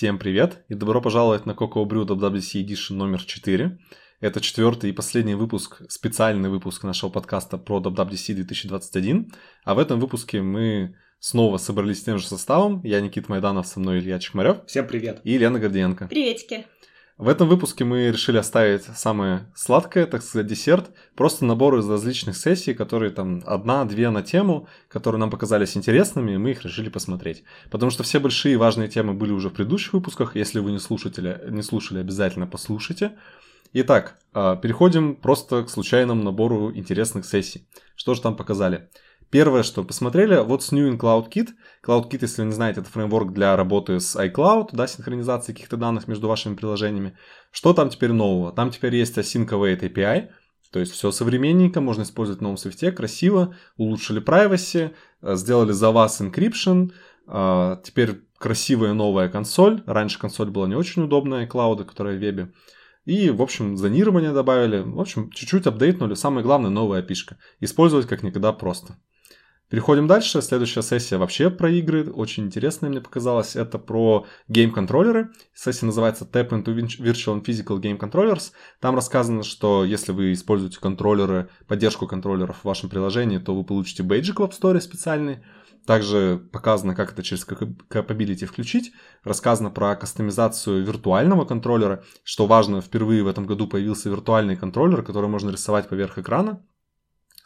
Всем привет и добро пожаловать на Cocoa Brew WWDC Edition номер 4. Это четвертый и последний выпуск, специальный выпуск нашего подкаста про WWDC 2021. А в этом выпуске мы снова собрались с тем же составом. Я Никит Майданов, со мной Илья Чекмарев. Всем привет. И Лена Гордиенко. Приветики. В этом выпуске мы решили оставить самое сладкое, так сказать, десерт. Просто набор из различных сессий, которые там одна-две на тему, которые нам показались интересными, и мы их решили посмотреть. Потому что все большие важные темы были уже в предыдущих выпусках. Если вы не, слушатели, не слушали, обязательно послушайте. Итак, а, переходим просто к случайному набору интересных сессий. Что же там показали? Первое, что посмотрели, вот с New in CloudKit. CloudKit, если вы не знаете, это фреймворк для работы с iCloud, да, синхронизации каких-то данных между вашими приложениями. Что там теперь нового? Там теперь есть Async Await API, то есть все современненько, можно использовать в новом свифте, красиво, улучшили privacy, э, сделали за вас encryption, э, теперь красивая новая консоль. Раньше консоль была не очень удобная, iCloud, которая в вебе. И, в общем, зонирование добавили. В общем, чуть-чуть апдейтнули. Самое главное, новая пишка. Использовать как никогда просто. Переходим дальше. Следующая сессия вообще про игры. Очень интересная мне показалась. Это про гейм-контроллеры. Сессия называется Tap into Virtual and Physical Game Controllers. Там рассказано, что если вы используете контроллеры, поддержку контроллеров в вашем приложении, то вы получите бейджик в App Store специальный. Также показано, как это через Capability включить. Рассказано про кастомизацию виртуального контроллера. Что важно, впервые в этом году появился виртуальный контроллер, который можно рисовать поверх экрана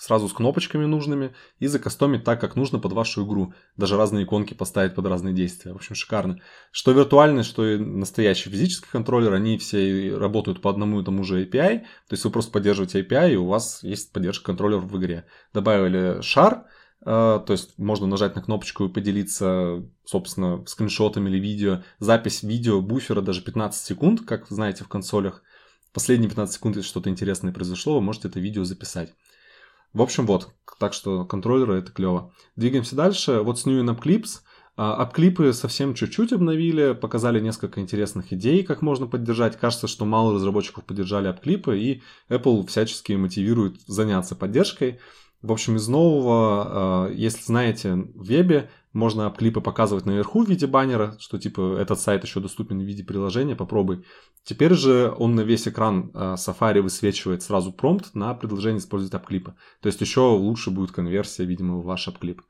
сразу с кнопочками нужными и закастомить так, как нужно под вашу игру. Даже разные иконки поставить под разные действия. В общем, шикарно. Что виртуальный, что и настоящий физический контроллер, они все работают по одному и тому же API. То есть вы просто поддерживаете API, и у вас есть поддержка контроллеров в игре. Добавили шар, э, то есть можно нажать на кнопочку и поделиться, собственно, скриншотами или видео. Запись видео буфера даже 15 секунд, как вы знаете в консолях. Последние 15 секунд, если что-то интересное произошло, вы можете это видео записать. В общем, вот. Так что контроллеры это клево. Двигаемся дальше. Вот с New in Clips. Апклипы совсем чуть-чуть обновили, показали несколько интересных идей, как можно поддержать. Кажется, что мало разработчиков поддержали апклипы, и Apple всячески мотивирует заняться поддержкой. В общем, из нового, если знаете, в вебе можно клипы показывать наверху в виде баннера, что типа этот сайт еще доступен в виде приложения, попробуй. Теперь же он на весь экран э, Safari высвечивает сразу промпт на предложение использовать апклипы. То есть еще лучше будет конверсия, видимо, в ваш апклип.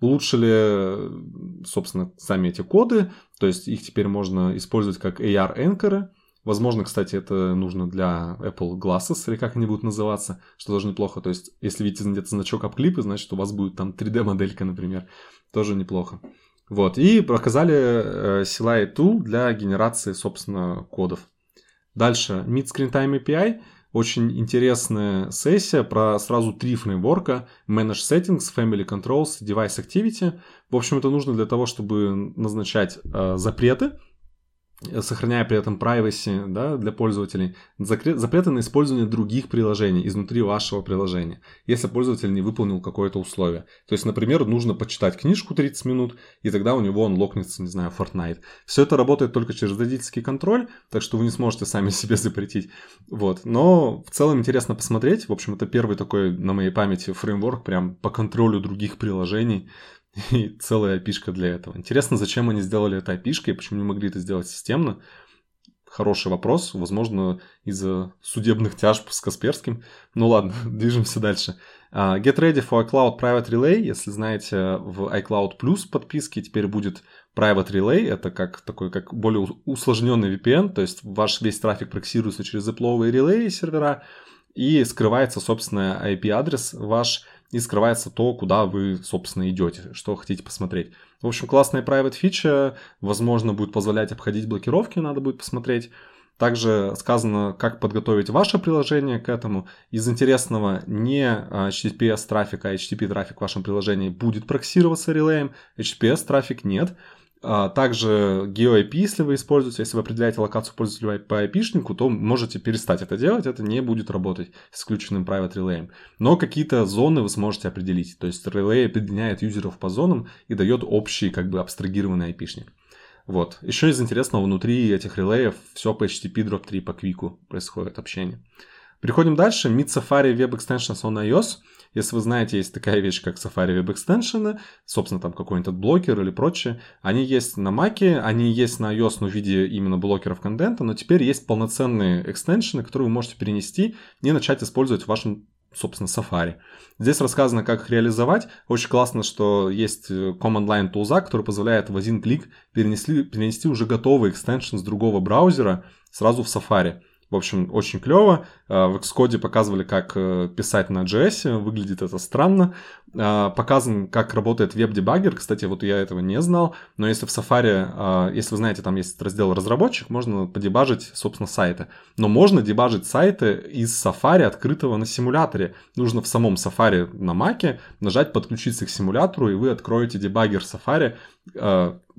Улучшили, собственно, сами эти коды, то есть их теперь можно использовать как AR-энкеры, Возможно, кстати, это нужно для Apple Glasses, или как они будут называться, что тоже неплохо. То есть, если видите где-то значок апклипы, значит, у вас будет там 3D-моделька, например. Тоже неплохо. Вот, и показали э, CLI Tool для генерации, собственно, кодов. Дальше, Mid Screen Time API. Очень интересная сессия про сразу три фреймворка. Manage Settings, Family Controls, Device Activity. В общем, это нужно для того, чтобы назначать э, запреты, сохраняя при этом privacy да, для пользователей, запреты на использование других приложений изнутри вашего приложения, если пользователь не выполнил какое-то условие. То есть, например, нужно почитать книжку 30 минут, и тогда у него он локнется, не знаю, Fortnite. Все это работает только через родительский контроль, так что вы не сможете сами себе запретить. Вот. Но в целом интересно посмотреть. В общем, это первый такой на моей памяти фреймворк прям по контролю других приложений. и целая опишка для этого. Интересно, зачем они сделали это опишкой, почему не могли это сделать системно. Хороший вопрос, возможно, из-за судебных тяжб с Касперским. Ну ладно, движемся дальше. Uh, get ready for iCloud Private Relay. Если знаете, в iCloud Plus подписке теперь будет Private Relay. Это как такой, как более усложненный VPN, то есть ваш весь трафик проксируется через Apple релеи сервера, и скрывается, собственно, IP-адрес ваш, и скрывается то, куда вы, собственно, идете, что хотите посмотреть. В общем, классная private фича, возможно, будет позволять обходить блокировки, надо будет посмотреть. Также сказано, как подготовить ваше приложение к этому. Из интересного, не HTTPS трафик, а HTTP трафик в вашем приложении будет проксироваться релеем, HTTPS трафик нет. А, также GeoIP, если вы используете, если вы определяете локацию пользователя по IP-шнику, то можете перестать это делать, это не будет работать с включенным private relay. Но какие-то зоны вы сможете определить. То есть релей определяет юзеров по зонам и дает общий, как бы абстрагированный IP-шник. Вот. Еще из интересного, внутри этих релеев все по HTTP Drop 3 по квику происходит общение. Переходим дальше. Meet Safari Web Extensions on iOS. Если вы знаете, есть такая вещь, как Safari Web Extension, собственно, там какой-нибудь блокер или прочее. Они есть на Mac, они есть на iOS, но в виде именно блокеров контента, но теперь есть полноценные экстеншены, которые вы можете перенести и начать использовать в вашем собственно, Safari. Здесь рассказано, как их реализовать. Очень классно, что есть э, Command Line Tools, который позволяет в один клик перенести, перенести уже готовый экстеншн с другого браузера сразу в Safari. В общем, очень клево. А, в Xcode показывали, как э, писать на JS, выглядит это странно. А, показан, как работает веб-дебаггер. Кстати, вот я этого не знал, но если в Safari, а, если вы знаете, там есть раздел разработчик, можно подебажить, собственно, сайты. Но можно дебажить сайты из Safari, открытого на симуляторе. Нужно в самом Safari на Mac нажать «Подключиться к симулятору», и вы откроете дебаггер Safari,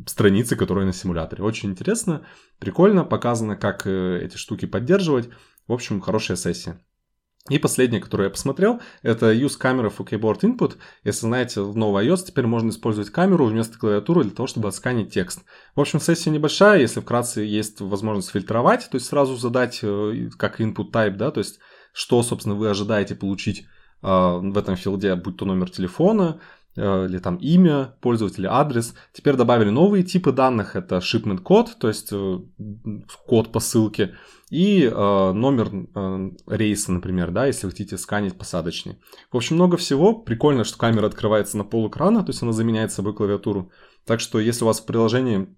страницы, которые на симуляторе. Очень интересно, прикольно, показано, как э, эти штуки поддерживать. В общем, хорошая сессия. И последнее, которое я посмотрел, это Use Camera for Keyboard Input. Если знаете, в новой iOS теперь можно использовать камеру вместо клавиатуры для того, чтобы отсканить текст. В общем, сессия небольшая, если вкратце есть возможность фильтровать, то есть сразу задать э, как input type, да, то есть что, собственно, вы ожидаете получить э, в этом филде, будь то номер телефона, или там имя пользователя, адрес. Теперь добавили новые типы данных, это shipment код, то есть э, код посылки, и э, номер э, рейса, например, да, если вы хотите сканить посадочный. В общем, много всего. Прикольно, что камера открывается на пол экрана, то есть она заменяет собой клавиатуру. Так что если у вас в приложении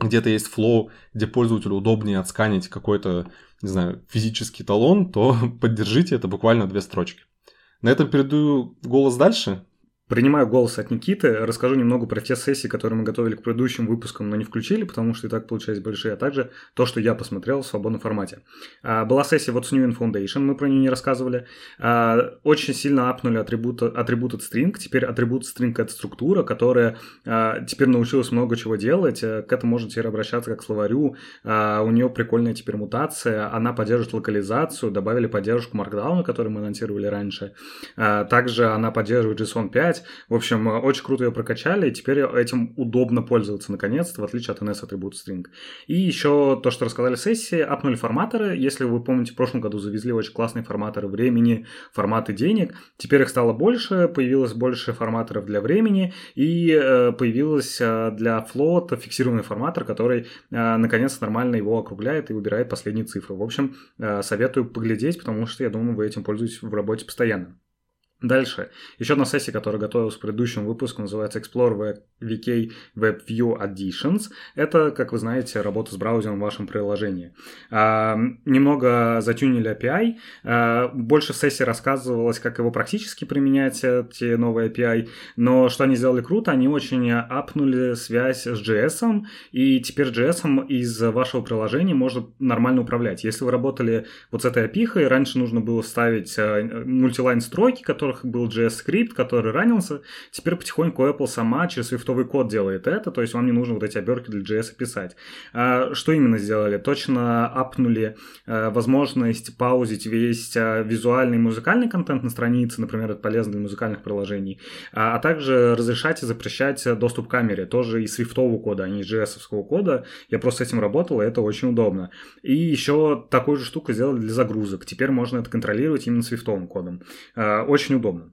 где-то есть флоу, где пользователю удобнее отсканить какой-то, не знаю, физический талон, то поддержите, это буквально две строчки. На этом передаю голос дальше. Принимаю голос от Никиты, расскажу немного про те сессии, которые мы готовили к предыдущим выпускам, но не включили, потому что и так получались большие, а также то, что я посмотрел в свободном формате. А, была сессия What's New in Foundation, мы про нее не рассказывали. А, очень сильно апнули атрибут, атрибут string, теперь атрибут string это структура, которая а, теперь научилась много чего делать, э, к этому можно теперь обращаться как к словарю, у нее прикольная теперь мутация, она поддерживает локализацию, добавили поддержку Markdown, который мы анонсировали раньше, также она поддерживает JSON 5, играть. В общем, э, очень круто ее прокачали, и теперь этим удобно пользоваться наконец-то, в отличие от NS Attribute String. И еще то, что рассказали сессии, апнули форматоры. Если вы помните, в прошлом году завезли очень классные форматоры времени, форматы денег. Теперь их стало больше, появилось больше форматоров для времени, и э, появилось э, для float фиксированный форматор, который наконец нормально его округляет и выбирает последние цифры. В общем, советую поглядеть, потому что я думаю, вы этим пользуетесь в работе постоянно. Дальше. Еще одна сессия, которая готовилась к предыдущему выпуску, называется Explore VK WebView Additions. Это, как вы знаете, работа с браузером в вашем приложении. А, немного затюнили API. А, больше в сессии рассказывалось, как его практически применять, эти новые API. Но что они сделали круто, они очень апнули связь с JS, и теперь JS из вашего приложения можно нормально управлять. Если вы работали вот с этой API, раньше нужно было вставить э, мультилайн строки, которые которых был JS-скрипт, который ранился. Теперь потихоньку Apple сама через свифтовый код делает это, то есть вам не нужно вот эти обертки для JS писать. А, что именно сделали? Точно апнули а, возможность паузить весь а, визуальный и музыкальный контент на странице, например, это полезно для музыкальных приложений, а также разрешать и запрещать доступ к камере, тоже из свифтового кода, а не из JS кода. Я просто с этим работал, и это очень удобно. И еще такую же штуку сделали для загрузок. Теперь можно это контролировать именно свифтовым кодом. Очень удобно.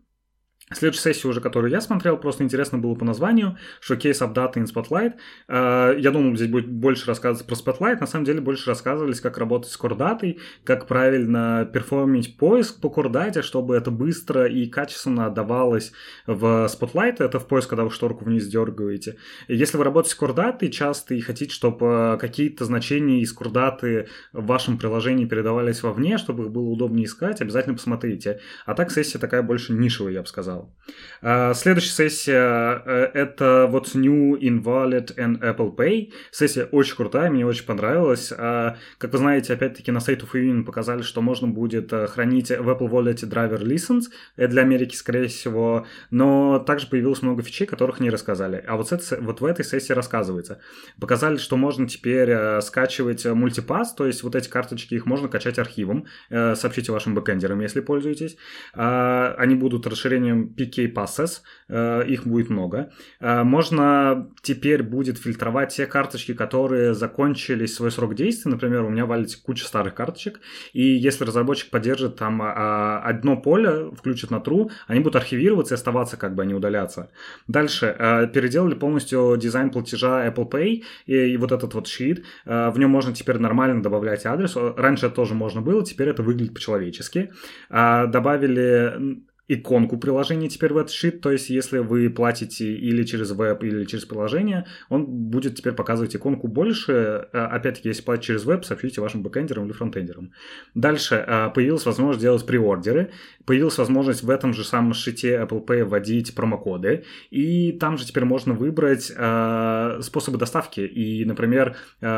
Следующая сессия уже, которую я смотрел, просто интересно было по названию, Showcase Update in Spotlight. Э, я думал, здесь будет больше рассказываться про Spotlight, на самом деле больше рассказывались, как работать с кордатой, как правильно перформить поиск по кордате, чтобы это быстро и качественно отдавалось в Spotlight, это в поиск, когда вы шторку вниз дергаете. Если вы работаете с кордатой часто и хотите, чтобы какие-то значения из кордаты в вашем приложении передавались вовне, чтобы их было удобнее искать, обязательно посмотрите. А так сессия такая больше нишевая, я бы сказал сказал. А, следующая сессия э, это What's New in Wallet and Apple Pay. Сессия очень крутая, мне очень понравилась. А, как вы знаете, опять-таки на State of Union показали, что можно будет э, хранить в Apple Wallet Driver License. Это для Америки, скорее всего. Но также появилось много фичей, которых не рассказали. А вот, это, вот в этой сессии рассказывается. Показали, что можно теперь э, скачивать мультипас, то есть вот эти карточки, их можно качать архивом. Сообщите вашим бэкэндерам, если пользуетесь. А, они будут расширением PK Passes, э, их будет много. Э, можно теперь будет фильтровать те карточки, которые закончились свой срок действия. Например, у меня валится куча старых карточек, и если разработчик поддержит там а, одно поле, включит на true, они будут архивироваться и оставаться, как бы а не удаляться. Дальше, переделали полностью дизайн платежа Apple Pay, и вот этот вот sheet, в нем можно теперь нормально добавлять адрес. Раньше это тоже можно было, теперь это выглядит по-человечески. Добавили иконку приложения теперь в этот sheet, то есть если вы платите или через веб, или через приложение, он будет теперь показывать иконку больше. Э, опять-таки, если платить через веб, сообщите вашим бэкэндерам или фронтендерам. Дальше э, появилась возможность делать приордеры, появилась возможность в этом же самом шите Apple Pay вводить промокоды, и там же теперь можно выбрать э, способы доставки, и, например,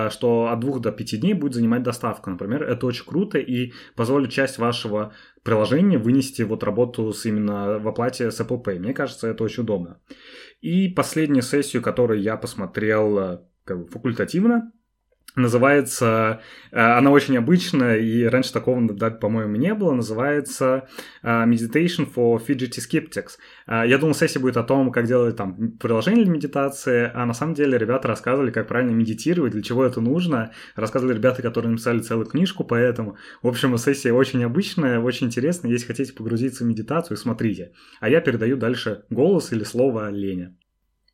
что от двух до пяти дней будет занимать доставка, например, это очень круто и позволит часть вашего приложение вынести вот работу с именно в оплате с Apple Pay. Мне кажется, это очень удобно. И последнюю сессию, которую я посмотрел э, как бы факультативно, Называется, э, она очень обычная, и раньше такого, да, по-моему, не было. Называется э, Meditation for Fidgety Skeptics. Э, я думал, сессия будет о том, как делать там приложение для медитации, а на самом деле ребята рассказывали, как правильно медитировать, для чего это нужно. Рассказывали ребята, которые написали целую книжку поэтому. В общем, сессия очень обычная, очень интересная. Если хотите погрузиться в медитацию, смотрите. А я передаю дальше голос или слово Лене.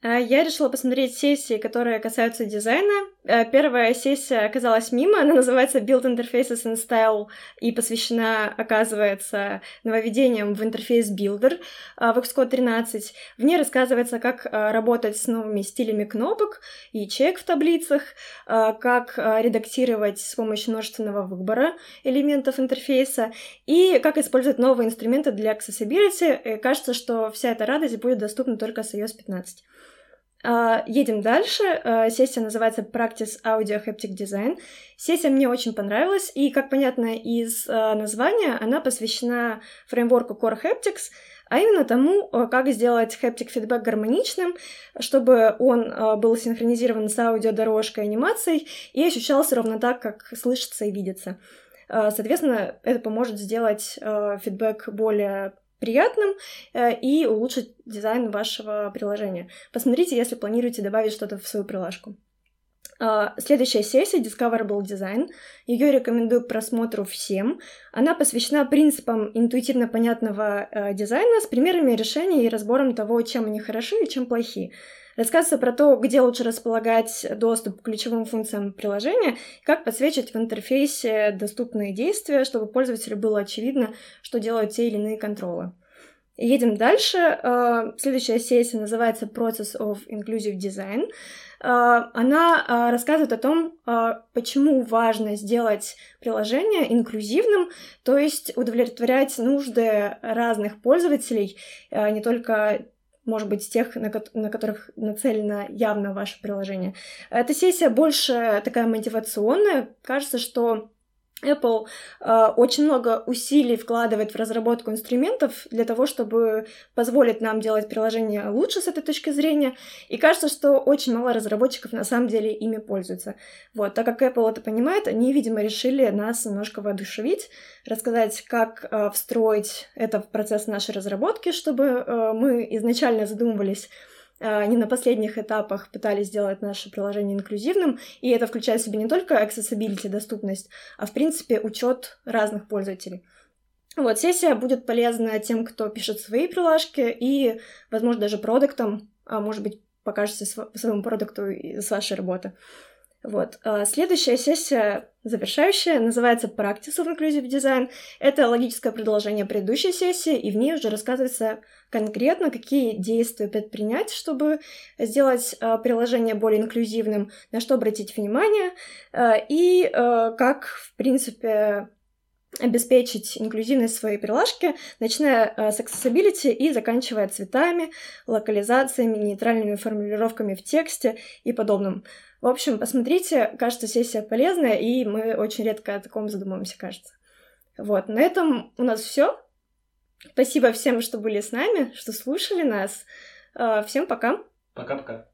А, я решила посмотреть сессии, которые касаются дизайна. А, первая сессия оказалась мимо, она называется Build Interfaces in Style и посвящена, оказывается, нововведениям в интерфейс Builder а, в Xcode 13. В ней рассказывается, как работать с новыми стилями кнопок и чек в таблицах, как редактировать с помощью множественного выбора элементов интерфейса и как использовать новые инструменты для accessibility. И кажется, что вся эта радость будет доступна только с iOS 15. Uh, едем дальше. Uh, сессия называется Practice Audio Haptic Design. Сессия мне очень понравилась, и, как понятно из uh, названия, она посвящена фреймворку Core Haptics, а именно тому, как сделать haptic feedback гармоничным, чтобы он был синхронизирован с аудиодорожкой анимацией и ощущался ровно так, как слышится и видится. Соответственно, это поможет сделать фидбэк более приятным э, и улучшить дизайн вашего приложения. Посмотрите, если планируете добавить что-то в свою приложку. Uh, следующая сессия Discoverable Design. Ее рекомендую к просмотру всем. Она посвящена принципам интуитивно понятного uh, дизайна с примерами решений и разбором того, чем они хороши и чем плохи. Рассказывается про то, где лучше располагать доступ к ключевым функциям приложения, как подсвечивать в интерфейсе доступные действия, чтобы пользователю было очевидно, что делают те или иные контролы. Едем дальше. А, следующая сессия называется Process of Inclusive Design. А, она а, рассказывает о том, почему важно сделать приложение инклюзивным, то есть удовлетворять нужды разных пользователей, не только может быть, тех, на, ко- на которых нацелено явно ваше приложение. Эта сессия больше такая мотивационная. Кажется, что Apple э, очень много усилий вкладывает в разработку инструментов для того, чтобы позволить нам делать приложение лучше с этой точки зрения. И кажется, что очень мало разработчиков на самом деле ими пользуются. Вот, так как Apple это понимает, они, видимо, решили нас немножко воодушевить, рассказать, как э, встроить это в процесс нашей разработки, чтобы э, мы изначально задумывались они на последних этапах пытались сделать наше приложение инклюзивным, и это включает в себя не только accessibility, доступность, а в принципе учет разных пользователей. Вот, сессия будет полезна тем, кто пишет свои приложки и, возможно, даже продуктам, а может быть, покажете своему продукту с вашей работы. Вот. А следующая сессия, завершающая, называется Practice of Inclusive Design. Это логическое продолжение предыдущей сессии, и в ней уже рассказывается конкретно, какие действия предпринять, чтобы сделать э, приложение более инклюзивным, на что обратить внимание, э, и как, в принципе, обеспечить инклюзивность своей приложки, начиная с accessibility и заканчивая цветами, локализациями, нейтральными формулировками в тексте и подобным. В общем, посмотрите, кажется, сессия полезная, и мы очень редко о таком задумываемся, кажется. Вот, на этом у нас все. Спасибо всем, что были с нами, что слушали нас. А, всем пока. Пока-пока.